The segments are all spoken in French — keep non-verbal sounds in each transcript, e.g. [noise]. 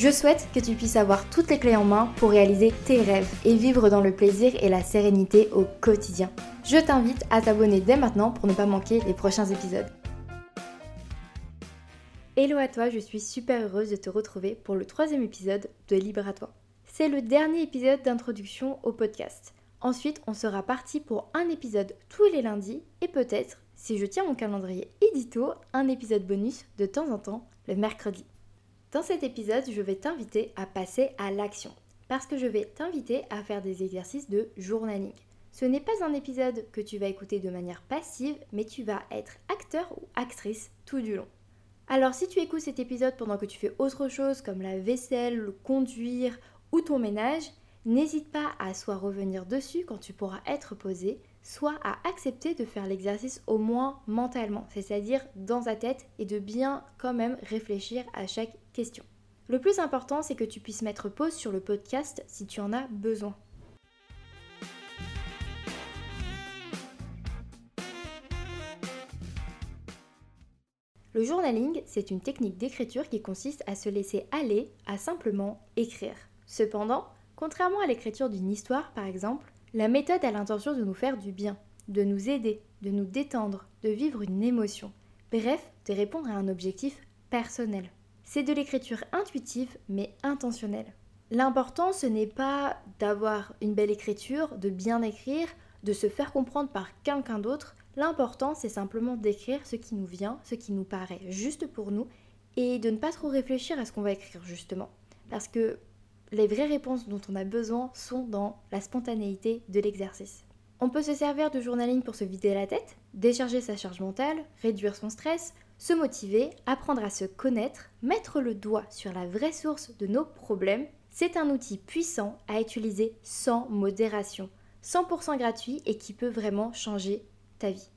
Je souhaite que tu puisses avoir toutes les clés en main pour réaliser tes rêves et vivre dans le plaisir et la sérénité au quotidien. Je t'invite à t'abonner dès maintenant pour ne pas manquer les prochains épisodes. Hello à toi, je suis super heureuse de te retrouver pour le troisième épisode de Libre à toi. C'est le dernier épisode d'introduction au podcast. Ensuite, on sera parti pour un épisode tous les lundis et peut-être, si je tiens mon calendrier édito, un épisode bonus de temps en temps le mercredi. Dans cet épisode, je vais t'inviter à passer à l'action parce que je vais t'inviter à faire des exercices de journaling. Ce n'est pas un épisode que tu vas écouter de manière passive, mais tu vas être acteur ou actrice tout du long. Alors si tu écoutes cet épisode pendant que tu fais autre chose comme la vaisselle, le conduire ou ton ménage, n'hésite pas à soit revenir dessus quand tu pourras être posé, soit à accepter de faire l'exercice au moins mentalement, c'est-à-dire dans ta tête et de bien quand même réfléchir à chaque question. Le plus important, c'est que tu puisses mettre pause sur le podcast si tu en as besoin. Le journaling, c'est une technique d'écriture qui consiste à se laisser aller à simplement écrire. Cependant, contrairement à l'écriture d'une histoire par exemple, la méthode a l'intention de nous faire du bien, de nous aider, de nous détendre, de vivre une émotion. Bref, de répondre à un objectif personnel. C'est de l'écriture intuitive mais intentionnelle. L'important, ce n'est pas d'avoir une belle écriture, de bien écrire, de se faire comprendre par quelqu'un d'autre. L'important, c'est simplement d'écrire ce qui nous vient, ce qui nous paraît juste pour nous, et de ne pas trop réfléchir à ce qu'on va écrire justement. Parce que les vraies réponses dont on a besoin sont dans la spontanéité de l'exercice. On peut se servir de journaling pour se vider la tête, décharger sa charge mentale, réduire son stress, se motiver, apprendre à se connaître, mettre le doigt sur la vraie source de nos problèmes. C'est un outil puissant à utiliser sans modération, 100% gratuit et qui peut vraiment changer ta vie.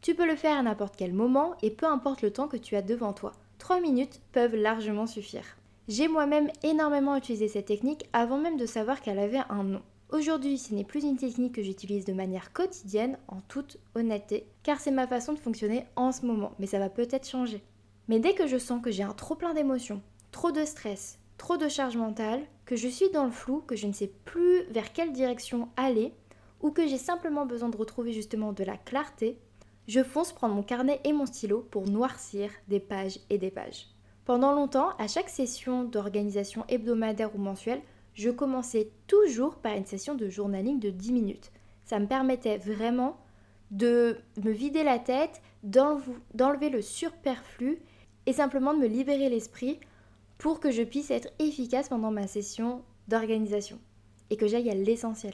Tu peux le faire à n'importe quel moment et peu importe le temps que tu as devant toi. 3 minutes peuvent largement suffire. J'ai moi-même énormément utilisé cette technique avant même de savoir qu'elle avait un nom. Aujourd'hui, ce n'est plus une technique que j'utilise de manière quotidienne, en toute honnêteté, car c'est ma façon de fonctionner en ce moment, mais ça va peut-être changer. Mais dès que je sens que j'ai un trop plein d'émotions, trop de stress, trop de charge mentale, que je suis dans le flou, que je ne sais plus vers quelle direction aller, ou que j'ai simplement besoin de retrouver justement de la clarté, je fonce prendre mon carnet et mon stylo pour noircir des pages et des pages. Pendant longtemps, à chaque session d'organisation hebdomadaire ou mensuelle, je commençais toujours par une session de journaling de 10 minutes. Ça me permettait vraiment de me vider la tête, d'enlever le superflu et simplement de me libérer l'esprit pour que je puisse être efficace pendant ma session d'organisation et que j'aille à l'essentiel.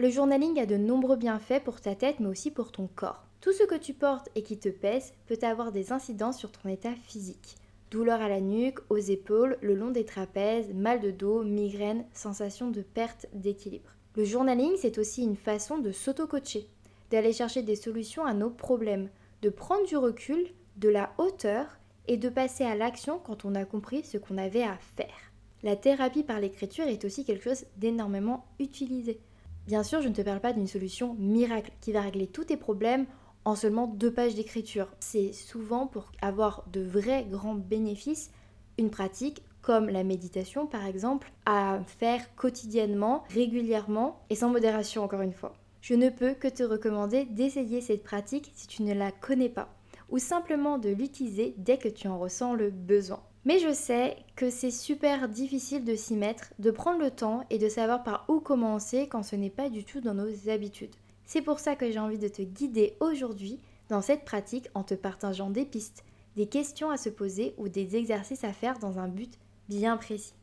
Le journaling a de nombreux bienfaits pour ta tête mais aussi pour ton corps. Tout ce que tu portes et qui te pèse peut avoir des incidences sur ton état physique. Douleur à la nuque, aux épaules, le long des trapèzes, mal de dos, migraine, sensation de perte d'équilibre. Le journaling, c'est aussi une façon de s'auto-coacher, d'aller chercher des solutions à nos problèmes, de prendre du recul, de la hauteur et de passer à l'action quand on a compris ce qu'on avait à faire. La thérapie par l'écriture est aussi quelque chose d'énormément utilisé. Bien sûr, je ne te parle pas d'une solution miracle qui va régler tous tes problèmes en seulement deux pages d'écriture. C'est souvent pour avoir de vrais grands bénéfices une pratique comme la méditation par exemple à faire quotidiennement, régulièrement et sans modération encore une fois. Je ne peux que te recommander d'essayer cette pratique si tu ne la connais pas ou simplement de l'utiliser dès que tu en ressens le besoin. Mais je sais que c'est super difficile de s'y mettre, de prendre le temps et de savoir par où commencer quand ce n'est pas du tout dans nos habitudes. C'est pour ça que j'ai envie de te guider aujourd'hui dans cette pratique en te partageant des pistes, des questions à se poser ou des exercices à faire dans un but bien précis.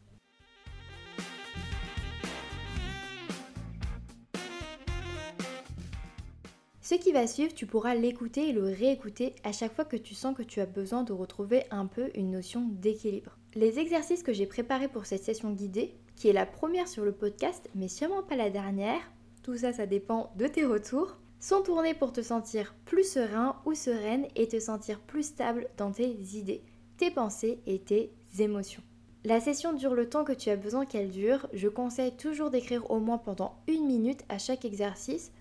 Ce qui va suivre, tu pourras l'écouter et le réécouter à chaque fois que tu sens que tu as besoin de retrouver un peu une notion d'équilibre. Les exercices que j'ai préparés pour cette session guidée, qui est la première sur le podcast, mais sûrement pas la dernière, tout ça, ça dépend de tes retours, sont tournés pour te sentir plus serein ou sereine et te sentir plus stable dans tes idées, tes pensées et tes émotions. La session dure le temps que tu as besoin qu'elle dure. Je conseille toujours d'écrire au moins pendant une minute à chaque exercice.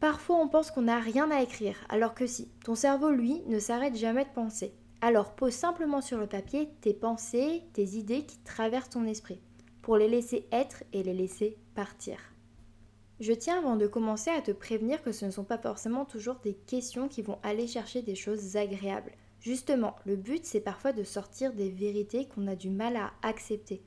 Parfois on pense qu'on n'a rien à écrire, alors que si, ton cerveau lui ne s'arrête jamais de penser. Alors pose simplement sur le papier tes pensées, tes idées qui traversent ton esprit, pour les laisser être et les laisser partir. Je tiens avant de commencer à te prévenir que ce ne sont pas forcément toujours des questions qui vont aller chercher des choses agréables. Justement, le but c'est parfois de sortir des vérités qu'on a du mal à accepter.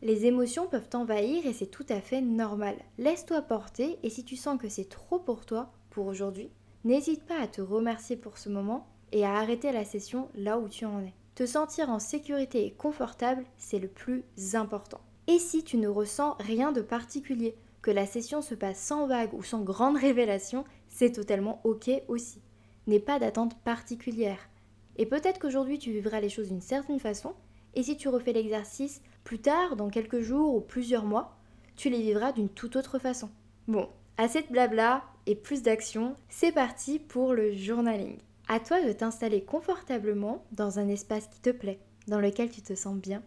Les émotions peuvent t'envahir et c'est tout à fait normal. Laisse-toi porter et si tu sens que c'est trop pour toi, pour aujourd'hui, n'hésite pas à te remercier pour ce moment et à arrêter la session là où tu en es. Te sentir en sécurité et confortable, c'est le plus important. Et si tu ne ressens rien de particulier, que la session se passe sans vague ou sans grande révélation, c'est totalement ok aussi. N'aie pas d'attente particulière. Et peut-être qu'aujourd'hui tu vivras les choses d'une certaine façon, et si tu refais l'exercice plus tard, dans quelques jours ou plusieurs mois, tu les vivras d'une toute autre façon. Bon, assez de blabla et plus d'action, c'est parti pour le journaling. À toi de t'installer confortablement dans un espace qui te plaît, dans lequel tu te sens bien,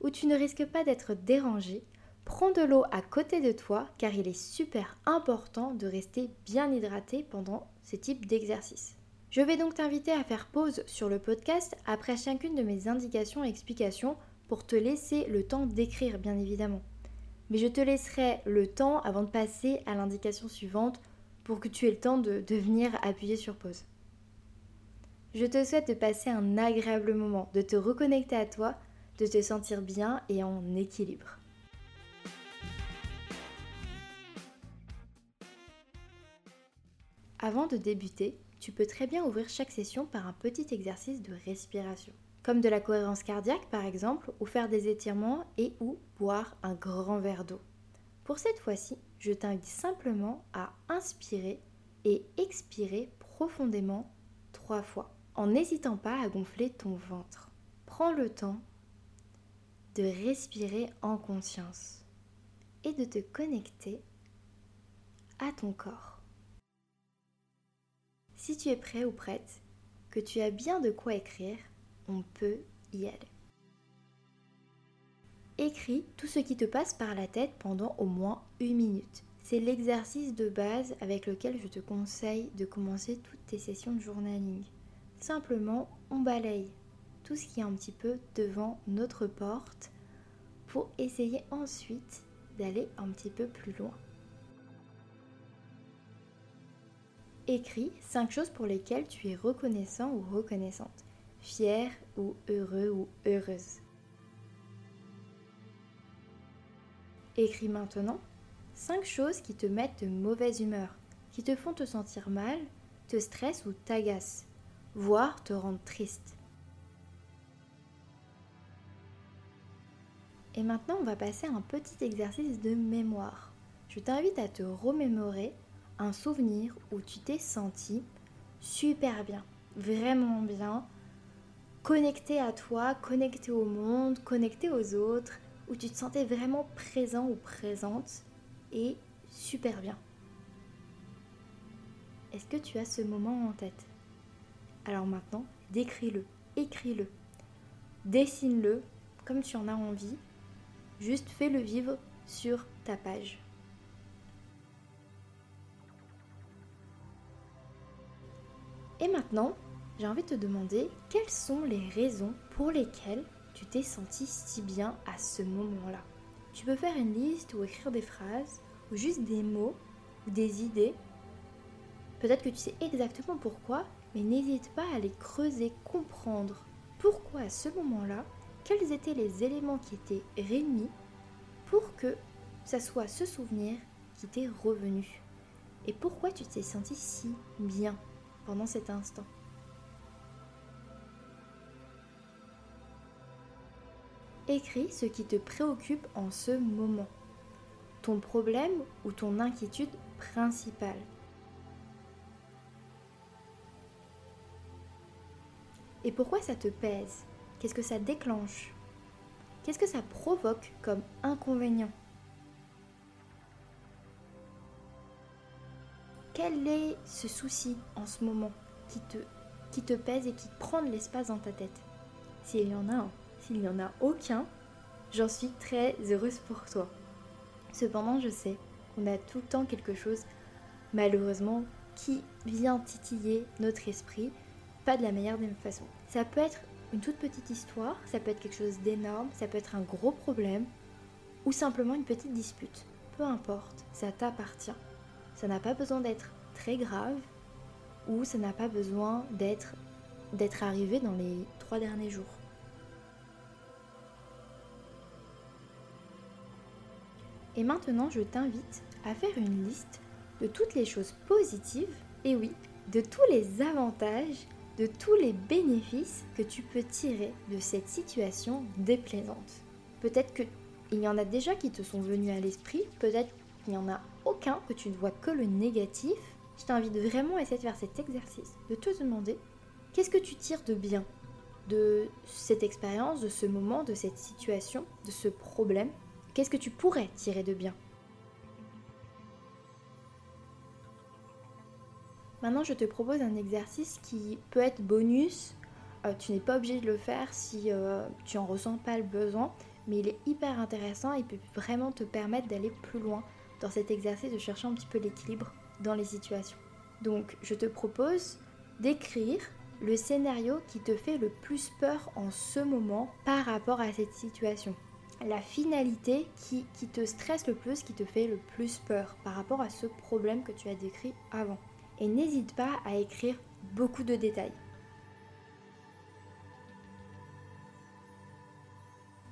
où tu ne risques pas d'être dérangé Prends de l'eau à côté de toi car il est super important de rester bien hydraté pendant ce type d'exercice. Je vais donc t'inviter à faire pause sur le podcast après chacune de mes indications et explications pour te laisser le temps d'écrire bien évidemment. Mais je te laisserai le temps avant de passer à l'indication suivante pour que tu aies le temps de, de venir appuyer sur pause. Je te souhaite de passer un agréable moment, de te reconnecter à toi, de te sentir bien et en équilibre. Avant de débuter, tu peux très bien ouvrir chaque session par un petit exercice de respiration, comme de la cohérence cardiaque par exemple, ou faire des étirements et ou boire un grand verre d'eau. Pour cette fois-ci, je t'invite simplement à inspirer et expirer profondément trois fois, en n'hésitant pas à gonfler ton ventre. Prends le temps de respirer en conscience et de te connecter à ton corps. Si tu es prêt ou prête, que tu as bien de quoi écrire, on peut y aller. Écris tout ce qui te passe par la tête pendant au moins une minute. C'est l'exercice de base avec lequel je te conseille de commencer toutes tes sessions de journaling. Simplement, on balaye tout ce qui est un petit peu devant notre porte pour essayer ensuite d'aller un petit peu plus loin. Écris 5 choses pour lesquelles tu es reconnaissant ou reconnaissante, fier ou heureux ou heureuse. Écris maintenant 5 choses qui te mettent de mauvaise humeur, qui te font te sentir mal, te stressent ou t'agacent, voire te rendent triste. Et maintenant, on va passer à un petit exercice de mémoire. Je t'invite à te remémorer un souvenir où tu t'es senti super bien, vraiment bien, connecté à toi, connecté au monde, connecté aux autres, où tu te sentais vraiment présent ou présente et super bien. Est-ce que tu as ce moment en tête? Alors maintenant, décris-le, écris-le, dessine-le comme tu en as envie, juste fais-le vivre sur ta page. Et maintenant, j'ai envie de te demander quelles sont les raisons pour lesquelles tu t'es senti si bien à ce moment-là? Tu peux faire une liste ou écrire des phrases ou juste des mots ou des idées. Peut-être que tu sais exactement pourquoi, mais n'hésite pas à les creuser, comprendre pourquoi à ce moment-là, quels étaient les éléments qui étaient réunis pour que ça soit ce souvenir qui t'est revenu. Et pourquoi tu t'es senti si bien? Pendant cet instant. Écris ce qui te préoccupe en ce moment, ton problème ou ton inquiétude principale. Et pourquoi ça te pèse? Qu'est-ce que ça déclenche? Qu'est-ce que ça provoque comme inconvénient? Quel est ce souci en ce moment qui te, qui te pèse et qui prend de l'espace dans ta tête? S'il y en a un, s'il n'y en a aucun, j'en suis très heureuse pour toi. Cependant, je sais qu'on a tout le temps quelque chose, malheureusement, qui vient titiller notre esprit, pas de la meilleure des façons. Ça peut être une toute petite histoire, ça peut être quelque chose d'énorme, ça peut être un gros problème, ou simplement une petite dispute. Peu importe, ça t'appartient. Ça n'a pas besoin d'être très grave, ou ça n'a pas besoin d'être d'être arrivé dans les trois derniers jours. Et maintenant, je t'invite à faire une liste de toutes les choses positives, et oui, de tous les avantages, de tous les bénéfices que tu peux tirer de cette situation déplaisante. Peut-être qu'il y en a déjà qui te sont venus à l'esprit, peut-être qu'il n'y en a aucun, que tu ne vois que le négatif. Je t'invite vraiment à essayer de faire cet exercice, de te demander qu'est-ce que tu tires de bien de cette expérience, de ce moment, de cette situation, de ce problème? Qu'est-ce que tu pourrais tirer de bien? Maintenant, je te propose un exercice qui peut être bonus. Euh, tu n'es pas obligé de le faire si euh, tu en ressens pas le besoin, mais il est hyper intéressant et peut vraiment te permettre d'aller plus loin dans cet exercice, de chercher un petit peu l'équilibre dans les situations. Donc, je te propose d'écrire le scénario qui te fait le plus peur en ce moment par rapport à cette situation. La finalité qui, qui te stresse le plus, qui te fait le plus peur par rapport à ce problème que tu as décrit avant et n'hésite pas à écrire beaucoup de détails.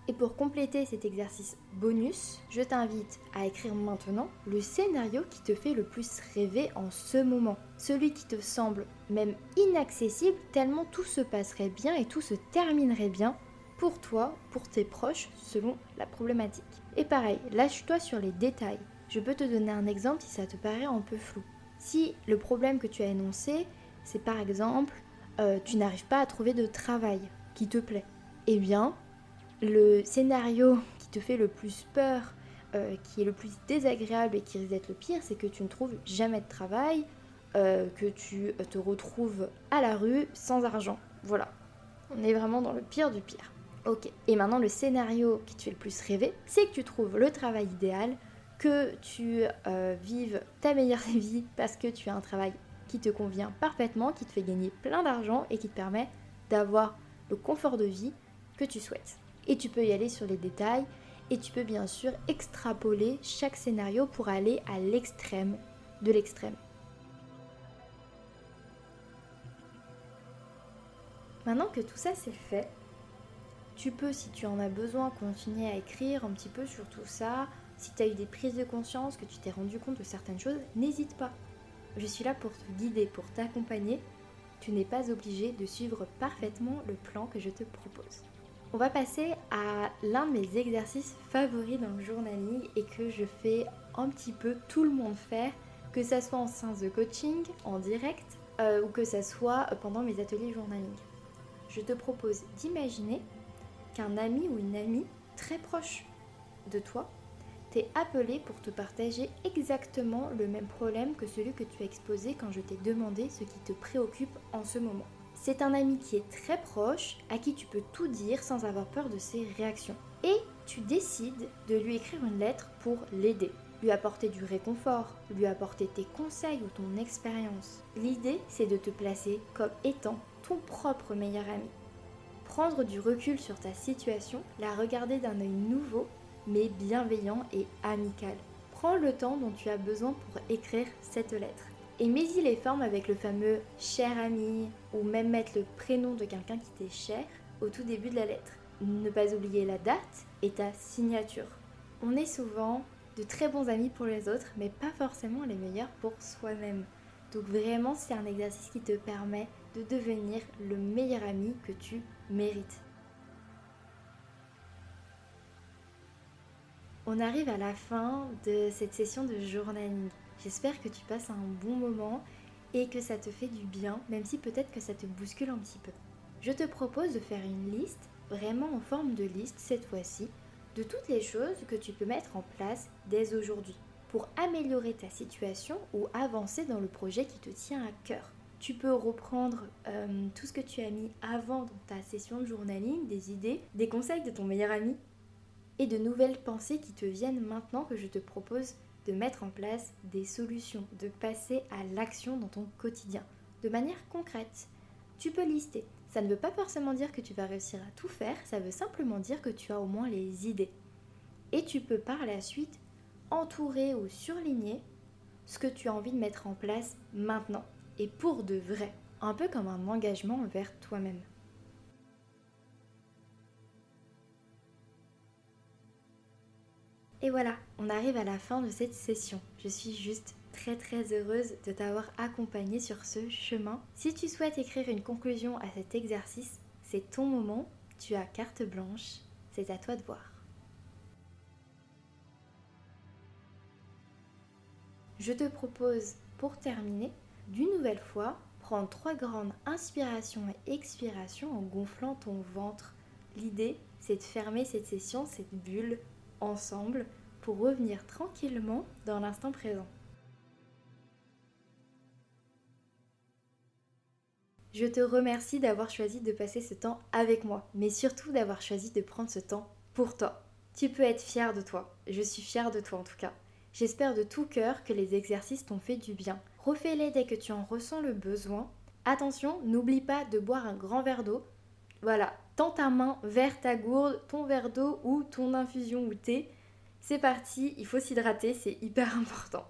Et pour compléter cet exercice bonus, je t'invite à écrire maintenant le scénario qui te fait le plus rêver en ce moment. Celui qui te semble même inaccessible tellement tout se passerait bien et tout se terminerait bien pour toi, pour tes proches, selon la problématique. Et pareil, lâche-toi sur les détails. Je peux te donner un exemple si ça te paraît un peu flou. Si le problème que tu as énoncé, c'est par exemple, euh, tu n'arrives pas à trouver de travail qui te plaît, eh bien, le scénario qui te fait le plus peur, euh, qui est le plus désagréable et qui risque d'être le pire, c'est que tu ne trouves jamais de travail, euh, que tu te retrouves à la rue sans argent. Voilà. On est vraiment dans le pire du pire. Ok. Et maintenant, le scénario qui te fait le plus rêver, c'est que tu trouves le travail idéal, que tu euh, vives ta meilleure [laughs] vie parce que tu as un travail qui te convient parfaitement, qui te fait gagner plein d'argent et qui te permet d'avoir le confort de vie que tu souhaites. Et tu peux y aller sur les détails et tu peux bien sûr extrapoler chaque scénario pour aller à l'extrême de l'extrême. Maintenant que tout ça c'est fait, tu peux, si tu en as besoin, continuer à écrire un petit peu sur tout ça, si tu as eu des prises de conscience, que tu t'es rendu compte de certaines choses, n'hésite pas. Je suis là pour te guider, pour t'accompagner. Tu n'es pas obligé de suivre parfaitement le plan que je te propose. On va passer à l'un de mes exercices favoris dans le journaling et que je fais un petit peu tout le monde faire, que ça soit en séance de coaching, en direct euh, ou que ça soit pendant mes ateliers journaling. Je te propose d'imaginer qu'un ami ou une amie très proche de toi appelé pour te partager exactement le même problème que celui que tu as exposé quand je t'ai demandé ce qui te préoccupe en ce moment. C'est un ami qui est très proche, à qui tu peux tout dire sans avoir peur de ses réactions. Et tu décides de lui écrire une lettre pour l'aider, lui apporter du réconfort, lui apporter tes conseils ou ton expérience. L'idée, c'est de te placer comme étant ton propre meilleur ami. Prendre du recul sur ta situation, la regarder d'un œil nouveau mais bienveillant et amical. Prends le temps dont tu as besoin pour écrire cette lettre. Et mets-y les formes avec le fameux cher ami ou même mettre le prénom de quelqu'un qui t'est cher au tout début de la lettre. Ne pas oublier la date et ta signature. On est souvent de très bons amis pour les autres, mais pas forcément les meilleurs pour soi-même. Donc vraiment, c'est un exercice qui te permet de devenir le meilleur ami que tu mérites. On arrive à la fin de cette session de journaling. J'espère que tu passes un bon moment et que ça te fait du bien, même si peut-être que ça te bouscule un petit peu. Je te propose de faire une liste, vraiment en forme de liste cette fois-ci, de toutes les choses que tu peux mettre en place dès aujourd'hui. pour améliorer ta situation ou avancer dans le projet qui te tient à cœur. Tu peux reprendre euh, tout ce que tu as mis avant dans ta session de journaling, des idées, des conseils de ton meilleur ami et de nouvelles pensées qui te viennent maintenant que je te propose de mettre en place des solutions, de passer à l'action dans ton quotidien, de manière concrète. Tu peux lister. Ça ne veut pas forcément dire que tu vas réussir à tout faire, ça veut simplement dire que tu as au moins les idées. Et tu peux par la suite entourer ou surligner ce que tu as envie de mettre en place maintenant et pour de vrai, un peu comme un engagement envers toi-même. Et voilà, on arrive à la fin de cette session. Je suis juste très très heureuse de t'avoir accompagné sur ce chemin. Si tu souhaites écrire une conclusion à cet exercice, c'est ton moment, tu as carte blanche, c'est à toi de voir. Je te propose, pour terminer, d'une nouvelle fois, prendre trois grandes inspirations et expirations en gonflant ton ventre. L'idée, c'est de fermer cette session, cette bulle, ensemble, pour revenir tranquillement dans l'instant présent. Je te remercie d'avoir choisi de passer ce temps avec moi, mais surtout d'avoir choisi de prendre ce temps pour toi. Tu peux être fier de toi. Je suis fière de toi en tout cas. J'espère de tout cœur que les exercices t'ont fait du bien. Refais-les dès que tu en ressens le besoin. Attention, n'oublie pas de boire un grand verre d'eau. Voilà, tends ta main vers ta gourde, ton verre d'eau ou ton infusion ou thé. C'est parti, il faut s'hydrater, c'est hyper [laughs] important.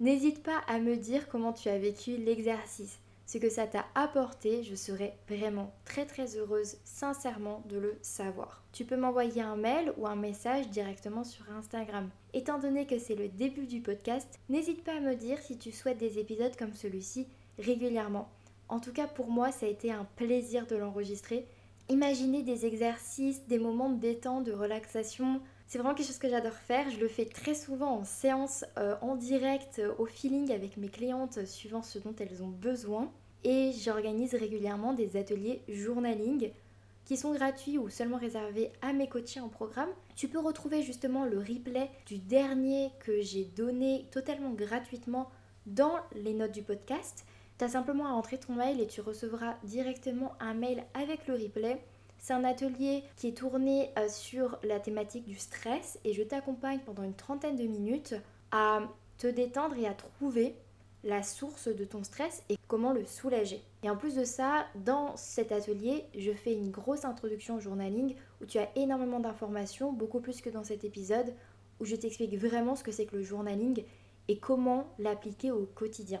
N'hésite pas à me dire comment tu as vécu l'exercice ce que ça t'a apporté, je serais vraiment très très heureuse sincèrement de le savoir. Tu peux m'envoyer un mail ou un message directement sur Instagram. Étant donné que c'est le début du podcast, n'hésite pas à me dire si tu souhaites des épisodes comme celui-ci régulièrement. En tout cas pour moi ça a été un plaisir de l'enregistrer. Imaginez des exercices, des moments de détente, de relaxation, c'est vraiment quelque chose que j'adore faire. Je le fais très souvent en séance, euh, en direct, euh, au feeling avec mes clientes, euh, suivant ce dont elles ont besoin. Et j'organise régulièrement des ateliers journaling qui sont gratuits ou seulement réservés à mes coachés en programme. Tu peux retrouver justement le replay du dernier que j'ai donné totalement gratuitement dans les notes du podcast. Tu as simplement à entrer ton mail et tu recevras directement un mail avec le replay c'est un atelier qui est tourné euh, sur la thématique du stress et je t'accompagne pendant une trentaine de minutes à te détendre et à trouver la source de ton stress et comment le soulager. Et en plus de ça, dans cet atelier, je fais une grosse introduction au journaling où tu as énormément d'informations, beaucoup plus que dans cet épisode, où je t'explique vraiment ce que c'est que le journaling et comment l'appliquer au quotidien.